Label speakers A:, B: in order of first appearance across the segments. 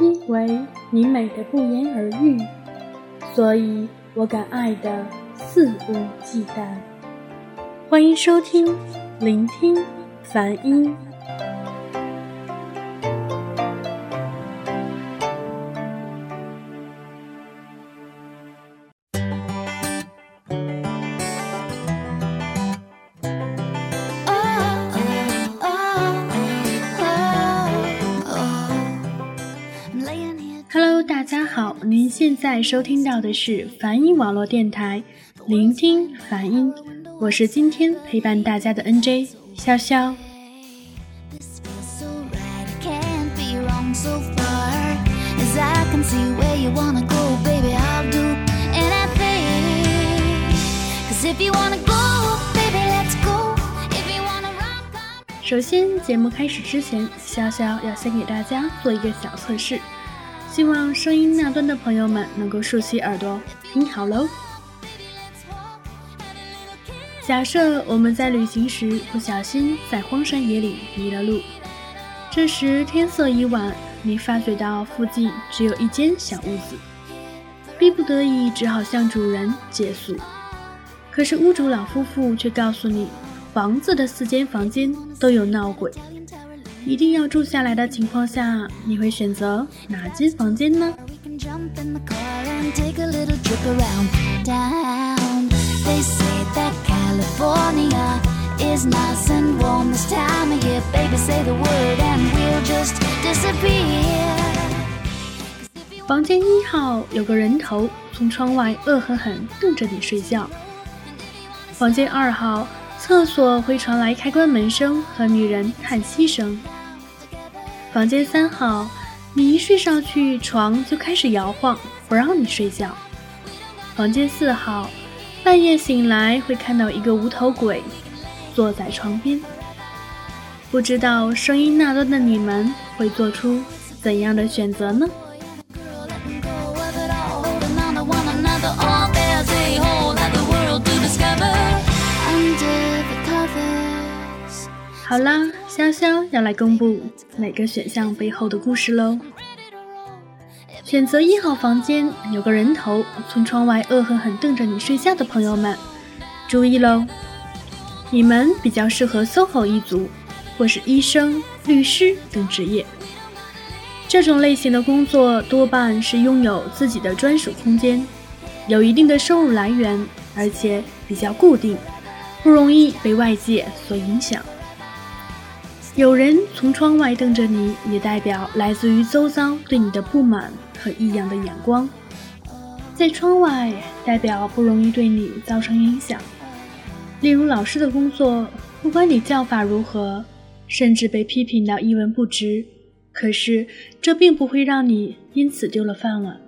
A: 因为你美的不言而喻，所以我敢爱的肆无忌惮。欢迎收听，聆听梵音。在收听到的是梵音网络电台，聆听梵音，我是今天陪伴大家的 NJ 潇潇。首先，节目开始之前，潇潇要先给大家做一个小测试。希望声音那端的朋友们能够竖起耳朵听好喽。假设我们在旅行时不小心在荒山野岭迷了路，这时天色已晚，你发觉到附近只有一间小屋子，逼不得已只好向主人借宿。可是屋主老夫妇却告诉你，房子的四间房间都有闹鬼。一定要住下来的情况下，你会选择哪间房间呢？房间一号有个人头从窗外恶狠狠瞪着你睡觉。房间二号。厕所会传来开关门声和女人叹息声。房间三号，你一睡上去，床就开始摇晃，不让你睡觉。房间四号，半夜醒来会看到一个无头鬼坐在床边。不知道声音那端的你们会做出怎样的选择呢？好啦，潇潇要来公布每个选项背后的故事喽。选择一号房间有个人头从窗外恶狠狠瞪着你睡觉的朋友们，注意喽！你们比较适合 SOHO 一族，或是医生、律师等职业。这种类型的工作多半是拥有自己的专属空间，有一定的收入来源，而且比较固定，不容易被外界所影响。有人从窗外瞪着你，也代表来自于周遭对你的不满和异样的眼光。在窗外，代表不容易对你造成影响。例如老师的工作，不管你教法如何，甚至被批评到一文不值，可是这并不会让你因此丢了饭碗。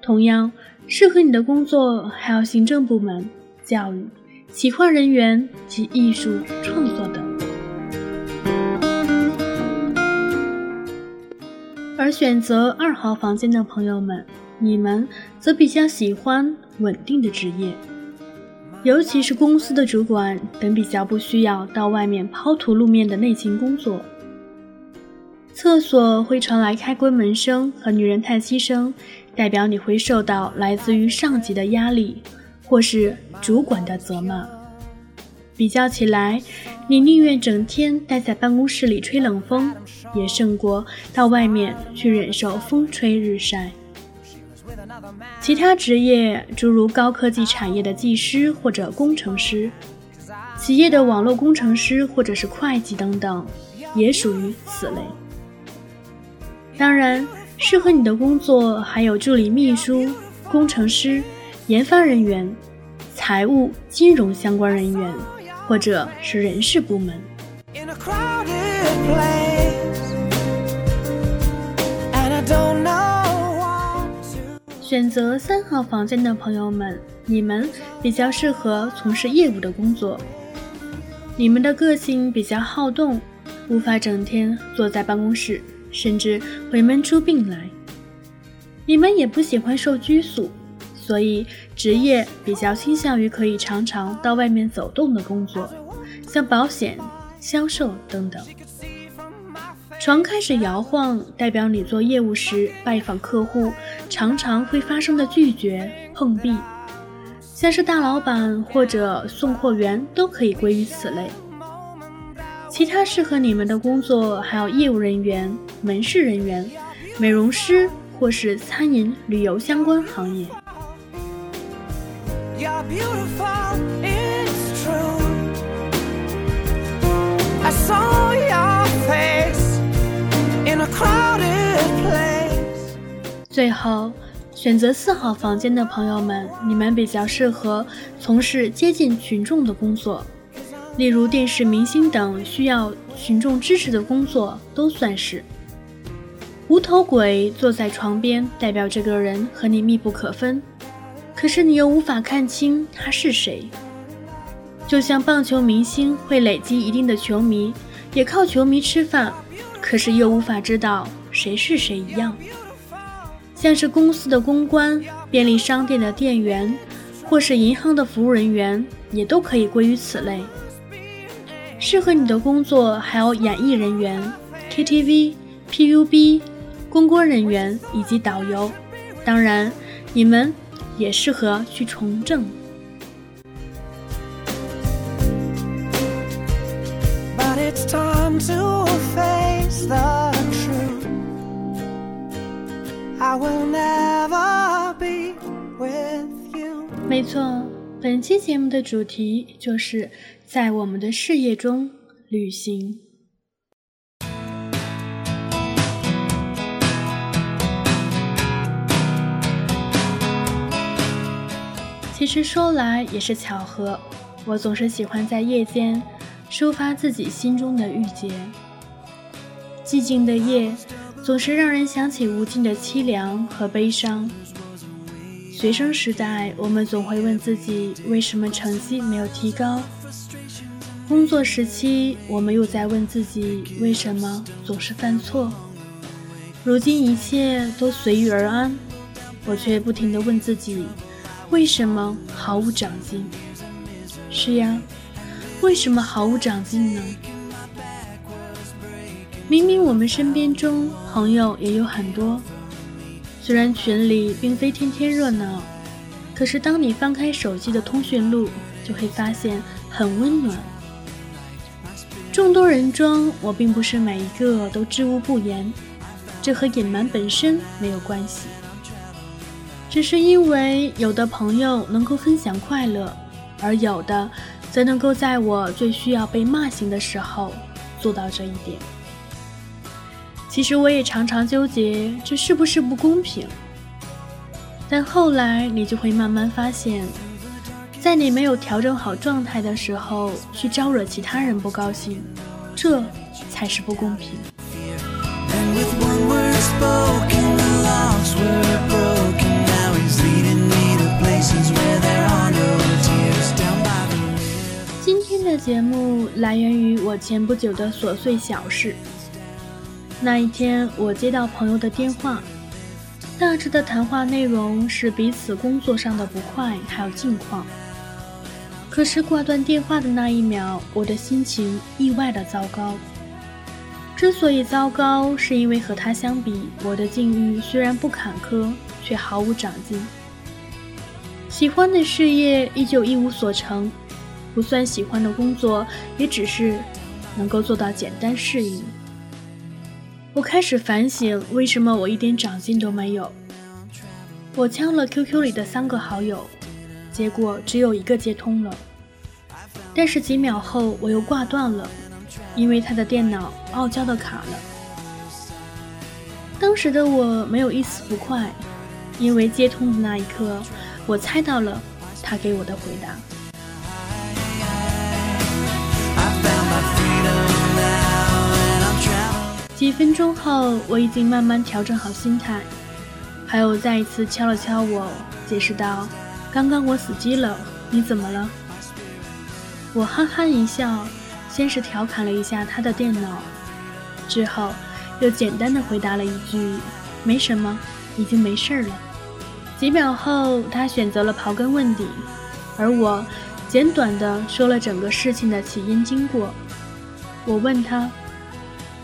A: 同样，适合你的工作还有行政部门、教育、企划人员及艺术创作等。选择二号房间的朋友们，你们则比较喜欢稳定的职业，尤其是公司的主管等比较不需要到外面抛头露面的内勤工作。厕所会传来开关门声和女人叹息声，代表你会受到来自于上级的压力，或是主管的责骂。比较起来，你宁愿整天待在办公室里吹冷风，也胜过到外面去忍受风吹日晒。其他职业，诸如高科技产业的技师或者工程师，企业的网络工程师或者是会计等等，也属于此类。当然，适合你的工作还有助理秘书、工程师、研发人员、财务、金融相关人员。或者是人事部门。选择三号房间的朋友们，你们比较适合从事业务的工作。你们的个性比较好动，无法整天坐在办公室，甚至会闷出病来。你们也不喜欢受拘束。所以，职业比较倾向于可以常常到外面走动的工作，像保险、销售等等。床开始摇晃，代表你做业务时拜访客户常常会发生的拒绝碰壁，像是大老板或者送货员都可以归于此类。其他适合你们的工作还有业务人员、门市人员、美容师或是餐饮、旅游相关行业。
B: You're beautiful it's true. I saw your face in a crowded place.
A: 最后选择四号房间的朋友们你们比较适合从事接近群众的工作。例如电视明星等需要群众支持的工作都算是。无头鬼坐在床边代表这个人和你密不可分。可是你又无法看清他是谁。就像棒球明星会累积一定的球迷，也靠球迷吃饭，可是又无法知道谁是谁一样。像是公司的公关、便利商店的店员，或是银行的服务人员，也都可以归于此类。适合你的工作还有演艺人员、KTV、PUB、公关人员以及导游。当然，你们也适合去从政。没错，本期节目的主题就是在我们的事业中旅行。其实说来也是巧合，我总是喜欢在夜间抒发自己心中的郁结。寂静的夜。总是让人想起无尽的凄凉和悲伤。学生时代，我们总会问自己为什么成绩没有提高；工作时期，我们又在问自己为什么总是犯错。如今一切都随遇而安，我却不停地问自己为什么毫无长进。是呀，为什么毫无长进呢？明明我们身边中朋友也有很多，虽然群里并非天天热闹，可是当你翻开手机的通讯录，就会发现很温暖。众多人中，我并不是每一个都知无不言，这和隐瞒本身没有关系，只是因为有的朋友能够分享快乐，而有的则能够在我最需要被骂醒的时候做到这一点。其实我也常常纠结，这是不是不公平？但后来你就会慢慢发现，在你没有调整好状态的时候，去招惹其他人不高兴，这才是不公平。今天的节目来源于我前不久的琐碎小事。那一天，我接到朋友的电话，大致的谈话内容是彼此工作上的不快，还有近况。可是挂断电话的那一秒，我的心情意外的糟糕。之所以糟糕，是因为和他相比，我的境遇虽然不坎坷，却毫无长进。喜欢的事业依旧一无所成，不算喜欢的工作，也只是能够做到简单适应。我开始反省，为什么我一点长进都没有？我敲了 QQ 里的三个好友，结果只有一个接通了。但是几秒后我又挂断了，因为他的电脑傲娇的卡了。当时的我没有一丝不快，因为接通的那一刻，我猜到了他给我的回答。几分钟后，我已经慢慢调整好心态，还有再一次敲了敲我，解释道：“刚刚我死机了，你怎么了？”我憨憨一笑，先是调侃了一下他的电脑，之后又简单的回答了一句：“没什么，已经没事儿了。”几秒后，他选择了刨根问底，而我简短的说了整个事情的起因经过。我问他。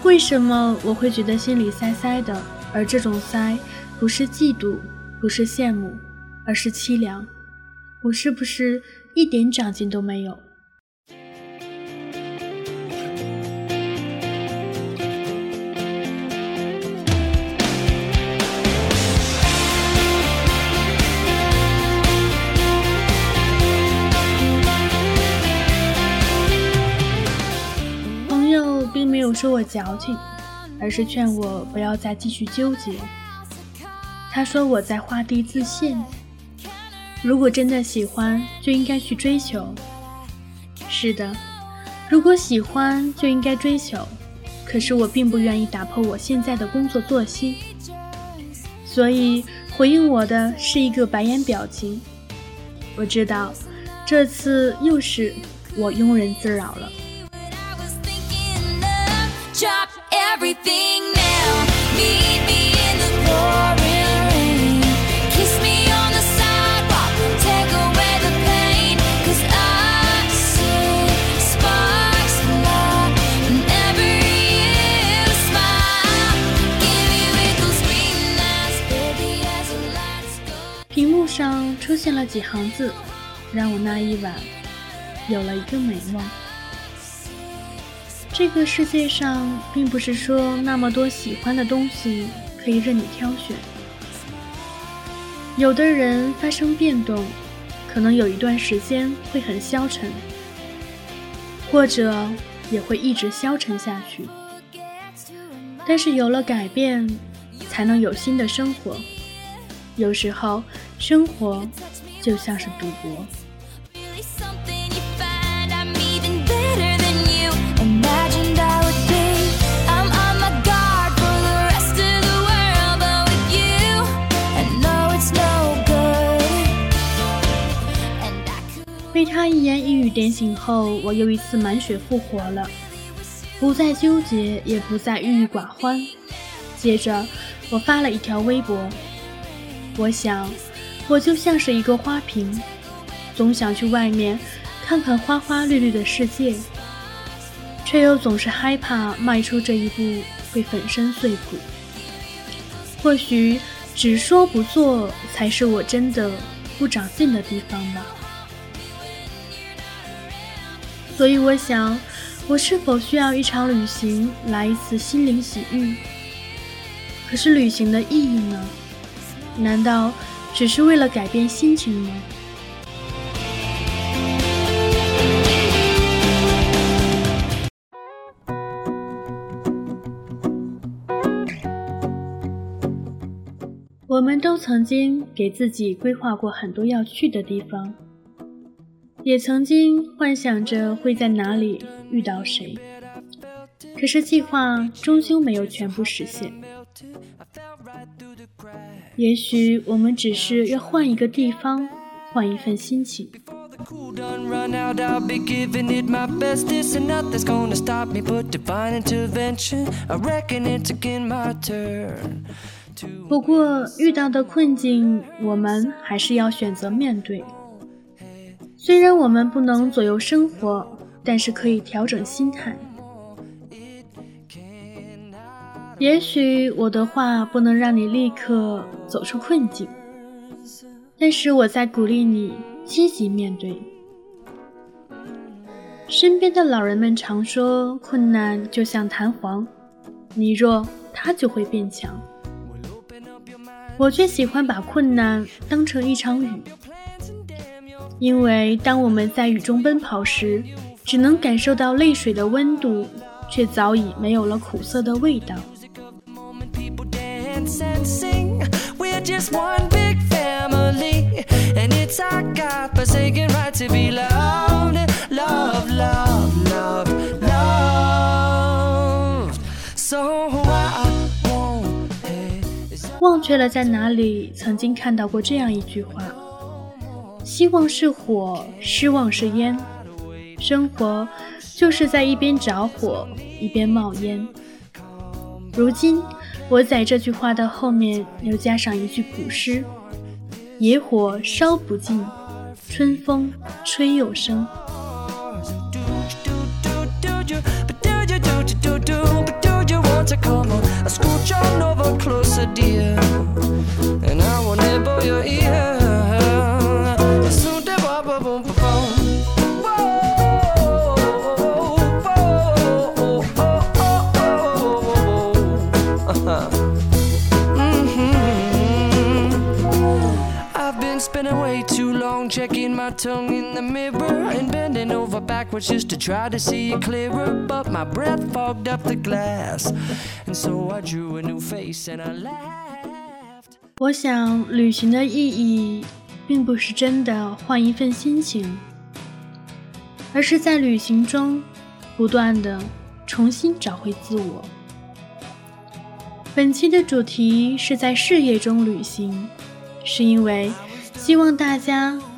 A: 为什么我会觉得心里塞塞的？而这种塞，不是嫉妒，不是羡慕，而是凄凉。我是不是一点长进都没有？说我矫情，而是劝我不要再继续纠结。他说我在画地自限。如果真的喜欢，就应该去追求。是的，如果喜欢就应该追求。可是我并不愿意打破我现在的工作作息，所以回应我的是一个白眼表情。我知道，这次又是我庸人自扰了。屏幕上出现了几行字，让我那一晚有了一个美梦。这个世界上并不是说那么多喜欢的东西可以任你挑选。有的人发生变动，可能有一段时间会很消沉，或者也会一直消沉下去。但是有了改变，才能有新的生活。有时候，生活就像是赌博。被他一言一语点醒后，我又一次满血复活了，不再纠结，也不再郁郁寡欢。接着，我发了一条微博，我想，我就像是一个花瓶，总想去外面看看花花绿绿的世界，却又总是害怕迈出这一步会粉身碎骨。或许，只说不做，才是我真的不长进的地方吧。所以我想，我是否需要一场旅行，来一次心灵洗浴？可是旅行的意义呢？难道只是为了改变心情吗？我们都曾经给自己规划过很多要去的地方。也曾经幻想着会在哪里遇到谁，可是计划终究没有全部实现。也许我们只是要换一个地方，换一份心情。不过遇到的困境，我们还是要选择面对。虽然我们不能左右生活，但是可以调整心态。也许我的话不能让你立刻走出困境，但是我在鼓励你积极面对。身边的老人们常说，困难就像弹簧，你弱，它就会变强。我却喜欢把困难当成一场雨。因为当我们在雨中奔跑时，只能感受到泪水的温度，却早已没有了苦涩的味道。忘却了在哪里曾经看到过这样一句话。希望是火，失望是烟，生活就是在一边着火一边冒烟。如今，我在这句话的后面又加上一句古诗：野火烧不尽，春风吹又生。
C: My tongue in the mirror and bending over backwards just to try to see it clearer. But my breath fogged up the glass, and so I drew a new face and I laughed.
A: 我想，旅行的意义，并不是真的换一份心情，而是在旅行中，不断的重新找回自我。本期的主题是在事业中旅行，是因为希望大家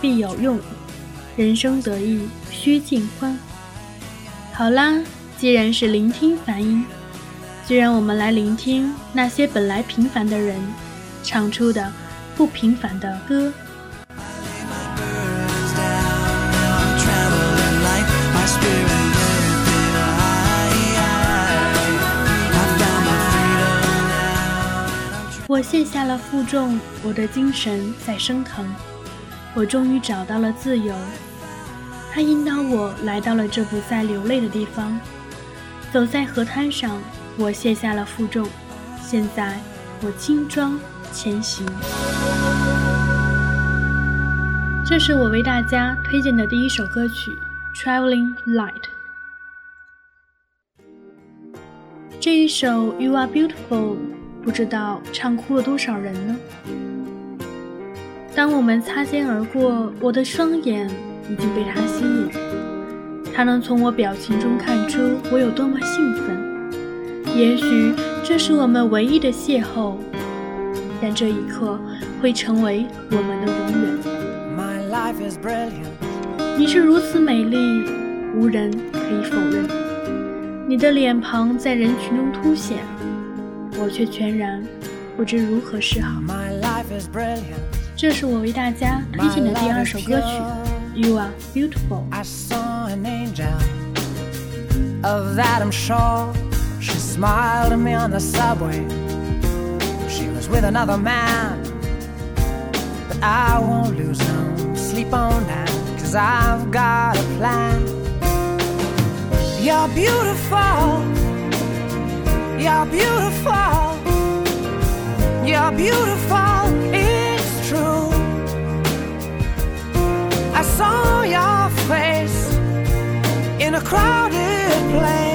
A: 必有用，人生得意须尽欢。好啦，既然是聆听梵音，就让我们来聆听那些本来平凡的人唱出的不平凡的歌。我卸下了负重，我的精神在升腾，我终于找到了自由。它引导我来到了这不再流泪的地方。走在河滩上，我卸下了负重，现在我轻装前行。这是我为大家推荐的第一首歌曲《Traveling Light》。这一首《You Are Beautiful》，不知道唱哭了多少人呢？当我们擦肩而过，我的双眼已经被他吸引，他能从我表情中看出我有多么兴奋。也许这是我们唯一的邂逅，但这一刻会成为我们的永远。
C: My life is brilliant.
A: 你是如此美丽，无人可以否认。你的脸庞在人群中凸显，我却全然不知如何是好。
C: My life is brilliant.
A: 这是我为大家推荐的第二首歌曲《You Are Beautiful》。
C: I saw an angel. Of that I'm sure. She smiled at me on the subway. She was with another man. But I won't lose no sleep on that. Cause I've got a plan.
B: You're beautiful. You're beautiful. You're beautiful. Saw your face in a crowded place,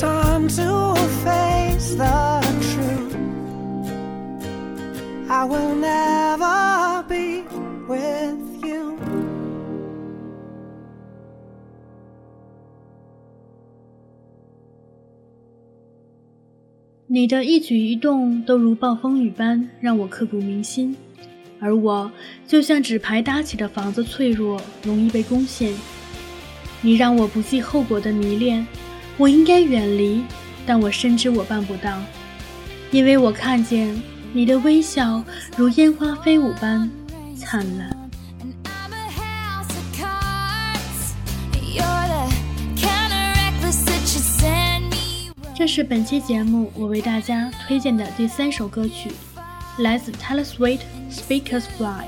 B: time to face the truth. I will never be with you.
D: 你的一举一动都如暴风雨般让我刻骨铭心，而我就像纸牌搭起的房子，脆弱，容易被攻陷。你让我不计后果的迷恋，我应该远离，但我深知我办不到，因为我看见你的微笑如烟花飞舞般灿烂。这是本期节目我为大家推荐的第三首歌曲，来自 Taylor Swift，《Speakers Fly》。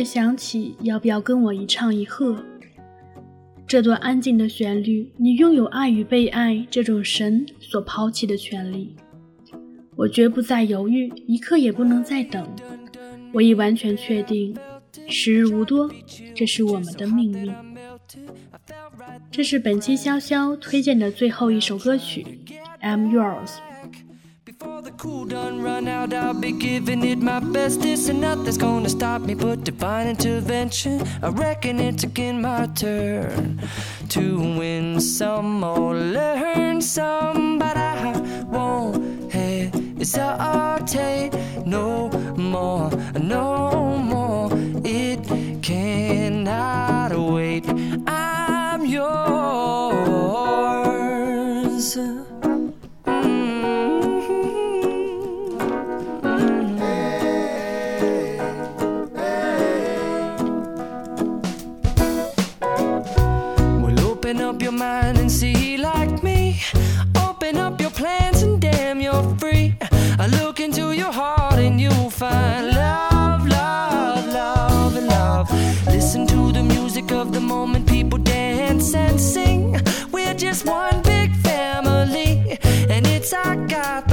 A: 当音乐响起，要不要跟我一唱一和？这段安静的旋律，你拥有爱与被爱这种神所抛弃的权利。我绝不再犹豫，一刻也不能再等。我已完全确定，时日无多，这是我们的命运。这是本期潇潇推荐的最后一首歌曲《I'm Yours》。
C: Cool done run out, I'll be giving it my best. This and nothing's gonna stop me but divine intervention. I reckon it's again my turn to win some or learn some, but I won't hesitate no more, no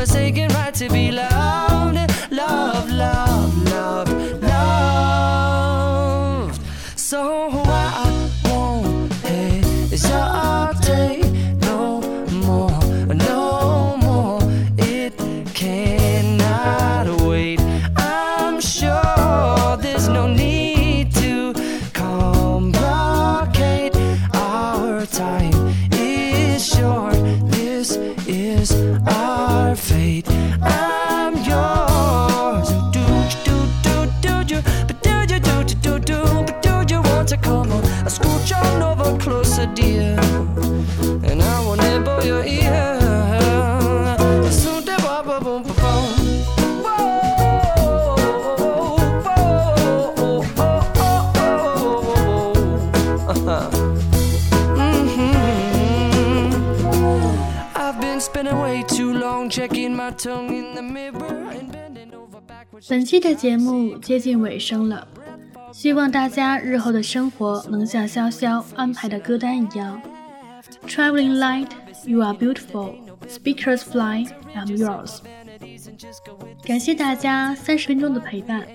C: forsaken right to be loved,
A: 本期的节目接近尾声了，希望大家日后的生活能像潇潇安排的歌单一样，traveling light you are beautiful. Speakers fly, I'm yours. 感谢大家三十分钟的陪伴，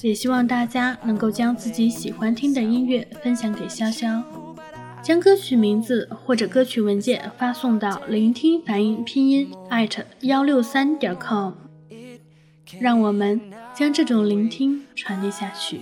A: 也希望大家能够将自己喜欢听的音乐分享给潇潇，将歌曲名字或者歌曲文件发送到聆听反应拼音艾特幺六三点 com，让我们将这种聆听传递下去。